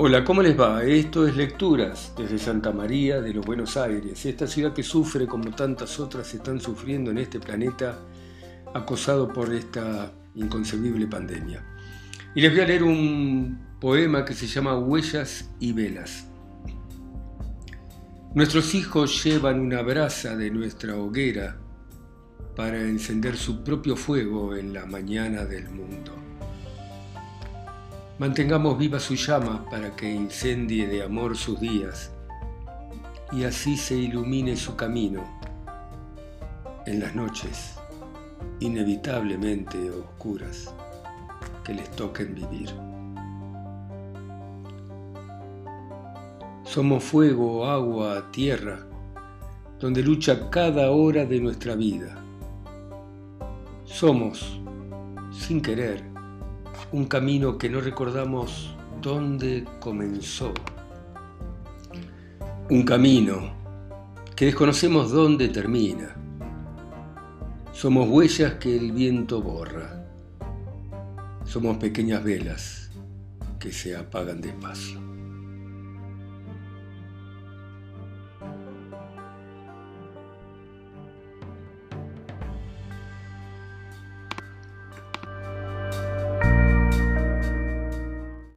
Hola, ¿cómo les va? Esto es Lecturas desde Santa María de los Buenos Aires, esta ciudad que sufre como tantas otras están sufriendo en este planeta acosado por esta inconcebible pandemia. Y les voy a leer un poema que se llama Huellas y Velas. Nuestros hijos llevan una brasa de nuestra hoguera para encender su propio fuego en la mañana del mundo. Mantengamos viva su llama para que incendie de amor sus días y así se ilumine su camino en las noches inevitablemente oscuras que les toquen vivir. Somos fuego, agua, tierra, donde lucha cada hora de nuestra vida. Somos, sin querer, un camino que no recordamos dónde comenzó. Un camino que desconocemos dónde termina. Somos huellas que el viento borra. Somos pequeñas velas que se apagan despacio.